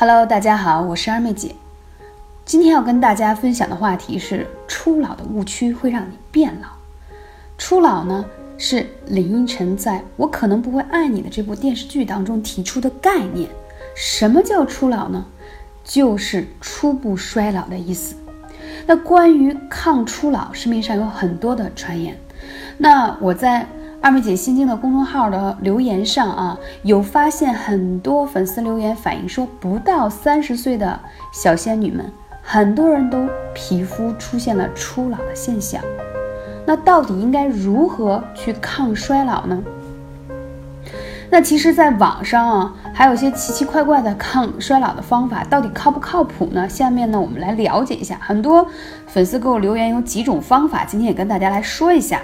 Hello，大家好，我是二妹姐。今天要跟大家分享的话题是初老的误区会让你变老。初老呢，是林依晨在《我可能不会爱你》的这部电视剧当中提出的概念。什么叫初老呢？就是初步衰老的意思。那关于抗初老，市面上有很多的传言。那我在二妹姐心经的公众号的留言上啊，有发现很多粉丝留言反映说，不到三十岁的小仙女们，很多人都皮肤出现了初老的现象。那到底应该如何去抗衰老呢？那其实，在网上啊，还有些奇奇怪怪的抗衰老的方法，到底靠不靠谱呢？下面呢，我们来了解一下。很多粉丝给我留言有几种方法，今天也跟大家来说一下。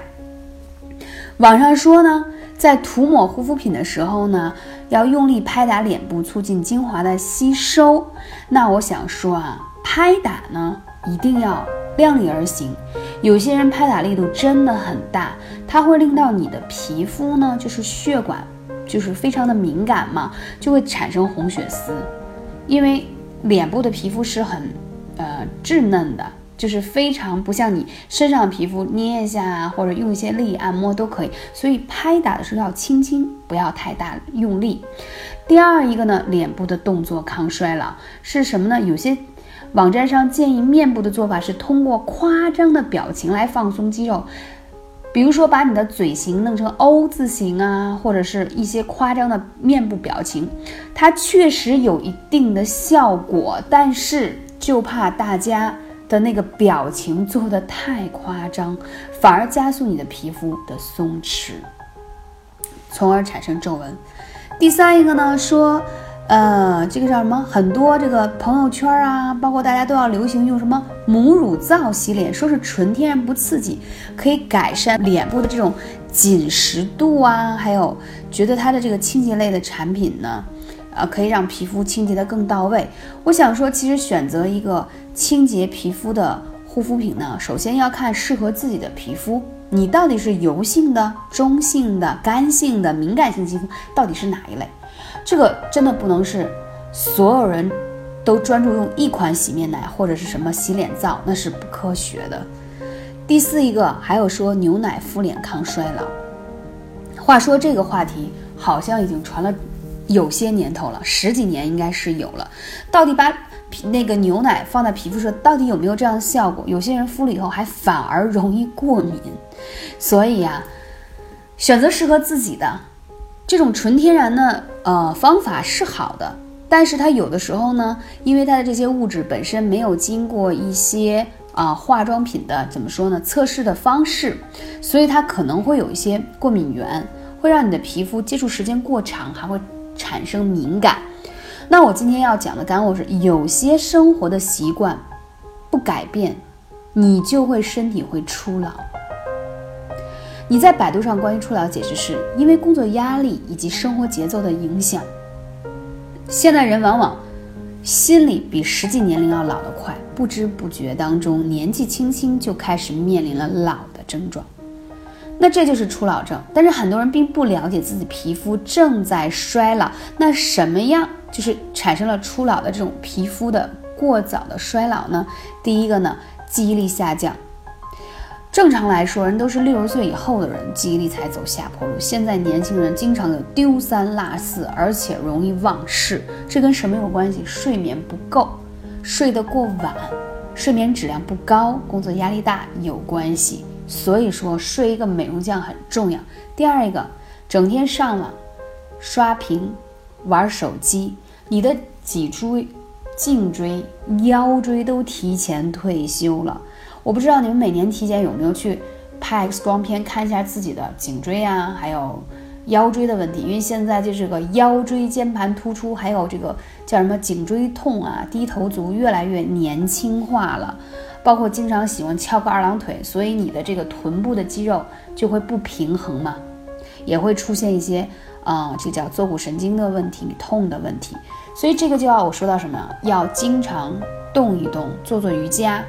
网上说呢，在涂抹护肤品的时候呢，要用力拍打脸部，促进精华的吸收。那我想说啊，拍打呢，一定要量力而行。有些人拍打力度真的很大，它会令到你的皮肤呢，就是血管。就是非常的敏感嘛，就会产生红血丝，因为脸部的皮肤是很，呃稚嫩的，就是非常不像你身上的皮肤捏一下啊或者用一些力按摩都可以，所以拍打的时候要轻轻，不要太大用力。第二一个呢，脸部的动作抗衰老是什么呢？有些网站上建议面部的做法是通过夸张的表情来放松肌肉。比如说，把你的嘴型弄成 O 字形啊，或者是一些夸张的面部表情，它确实有一定的效果，但是就怕大家的那个表情做的太夸张，反而加速你的皮肤的松弛，从而产生皱纹。第三一个呢，说。呃，这个叫什么？很多这个朋友圈啊，包括大家都要流行用什么母乳皂洗脸，说是纯天然不刺激，可以改善脸部的这种紧实度啊，还有觉得它的这个清洁类的产品呢，啊，可以让皮肤清洁的更到位。我想说，其实选择一个清洁皮肤的护肤品呢，首先要看适合自己的皮肤，你到底是油性的、中性的、干性的、敏感性肌肤，到底是哪一类？这个真的不能是所有人都专注用一款洗面奶或者是什么洗脸皂，那是不科学的。第四一个还有说牛奶敷脸抗衰老，话说这个话题好像已经传了有些年头了，十几年应该是有了。到底把那个牛奶放在皮肤上，到底有没有这样的效果？有些人敷了以后还反而容易过敏，所以呀，选择适合自己的。这种纯天然的呃方法是好的，但是它有的时候呢，因为它的这些物质本身没有经过一些啊化妆品的怎么说呢测试的方式，所以它可能会有一些过敏源，会让你的皮肤接触时间过长，还会产生敏感。那我今天要讲的干货是，有些生活的习惯不改变，你就会身体会初老。你在百度上关于初老解释是因为工作压力以及生活节奏的影响，现代人往往心理比实际年龄要老得快，不知不觉当中年纪轻轻就开始面临了老的症状，那这就是初老症。但是很多人并不了解自己皮肤正在衰老，那什么样就是产生了初老的这种皮肤的过早的衰老呢？第一个呢，记忆力下降。正常来说，人都是六十岁以后的人，记忆力才走下坡路。现在年轻人经常有丢三落四，而且容易忘事，这跟什么有关系？睡眠不够，睡得过晚，睡眠质量不高，工作压力大有关系。所以说，睡一个美容觉很重要。第二一个，整天上网、刷屏、玩手机，你的脊椎、颈椎、腰椎都提前退休了。我不知道你们每年体检有没有去拍 X 光片看一下自己的颈椎啊，还有腰椎的问题，因为现在就这个腰椎间盘突出，还有这个叫什么颈椎痛啊，低头族越来越年轻化了，包括经常喜欢翘个二郎腿，所以你的这个臀部的肌肉就会不平衡嘛，也会出现一些啊，这叫坐骨神经的问题、痛的问题，所以这个就要我说到什么，要经常。动一动，做做瑜伽，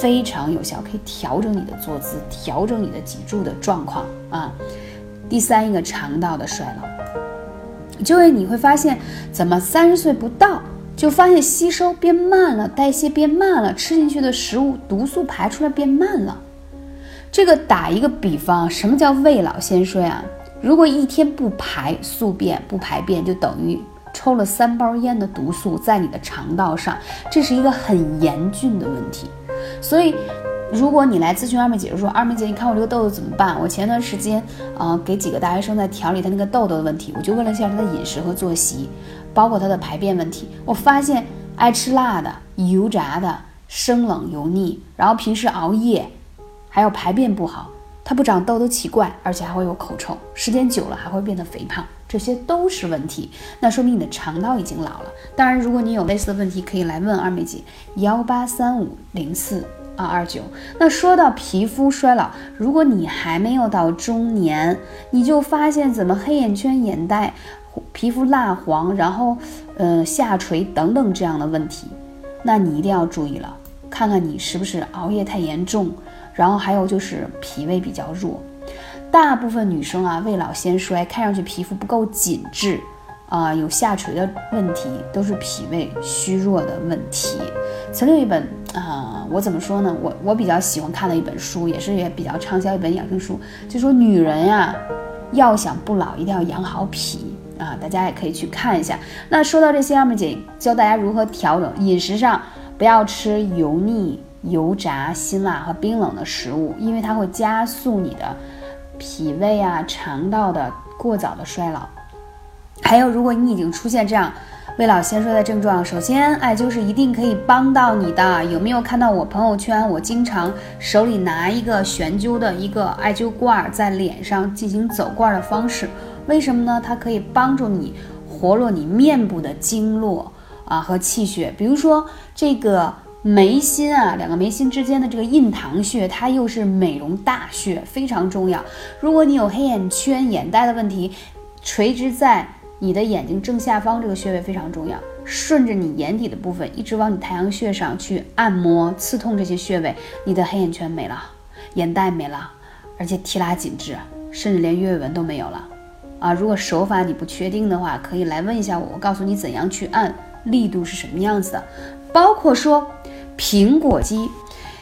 非常有效，可以调整你的坐姿，调整你的脊柱的状况啊。第三，一个肠道的衰老，就会你会发现，怎么三十岁不到就发现吸收变慢了，代谢变慢了，吃进去的食物毒素排出来变慢了。这个打一个比方，什么叫未老先衰啊？如果一天不排宿便、不排便，就等于抽了三包烟的毒素在你的肠道上，这是一个很严峻的问题。所以。如果你来咨询二妹姐，说二妹姐，你看我这个痘痘怎么办？我前段时间，呃，给几个大学生在调理他那个痘痘的问题，我就问了一下他的饮食和作息，包括他的排便问题。我发现爱吃辣的、油炸的、生冷油腻，然后平时熬夜，还有排便不好，他不长痘都奇怪，而且还会有口臭，时间久了还会变得肥胖，这些都是问题。那说明你的肠道已经老了。当然，如果你有类似的问题，可以来问二妹姐，幺八三五零四。二二九，那说到皮肤衰老，如果你还没有到中年，你就发现怎么黑眼圈、眼袋、皮肤蜡黄，然后呃下垂等等这样的问题，那你一定要注意了，看看你是不是熬夜太严重，然后还有就是脾胃比较弱，大部分女生啊未老先衰，看上去皮肤不够紧致。啊，有下垂的问题，都是脾胃虚弱的问题。曾有一本，我怎么说呢？我我比较喜欢看的一本书，也是也比较畅销一本养生书，就说女人呀，要想不老，一定要养好脾啊。大家也可以去看一下。那说到这些，二妹姐教大家如何调整饮食上，不要吃油腻、油炸、辛辣和冰冷的食物，因为它会加速你的脾胃啊、肠道的过早的衰老。还有，如果你已经出现这样未老先衰的症状，首先艾灸是一定可以帮到你的。有没有看到我朋友圈？我经常手里拿一个悬灸的一个艾灸罐，在脸上进行走罐的方式。为什么呢？它可以帮助你活络你面部的经络啊和气血。比如说这个眉心啊，两个眉心之间的这个印堂穴，它又是美容大穴，非常重要。如果你有黑眼圈、眼袋的问题，垂直在。你的眼睛正下方这个穴位非常重要，顺着你眼底的部分一直往你太阳穴上去按摩刺痛这些穴位，你的黑眼圈没了，眼袋没了，而且提拉紧致，甚至连鱼尾纹都没有了。啊，如果手法你不确定的话，可以来问一下我，我告诉你怎样去按，力度是什么样子的。包括说苹果肌，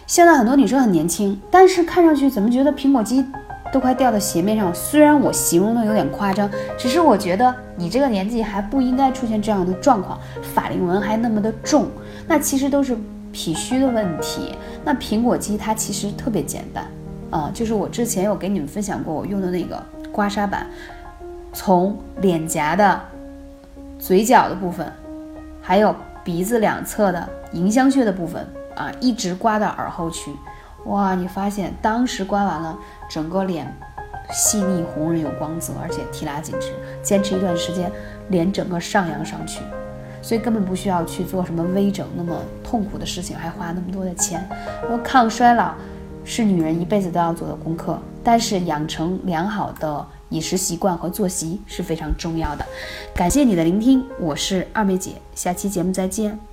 现在很多女生很年轻，但是看上去怎么觉得苹果肌？都快掉到鞋面上，虽然我形容的有点夸张，只是我觉得你这个年纪还不应该出现这样的状况，法令纹还那么的重，那其实都是脾虚的问题。那苹果肌它其实特别简单，啊，就是我之前有给你们分享过我用的那个刮痧板，从脸颊的嘴角的部分，还有鼻子两侧的迎香穴的部分啊，一直刮到耳后区。哇，你发现当时刮完了，整个脸细腻红润有光泽，而且提拉紧致。坚持一段时间，脸整个上扬上去，所以根本不需要去做什么微整那么痛苦的事情，还花那么多的钱。说抗衰老是女人一辈子都要做的功课，但是养成良好的饮食习惯和作息是非常重要的。感谢你的聆听，我是二妹姐，下期节目再见。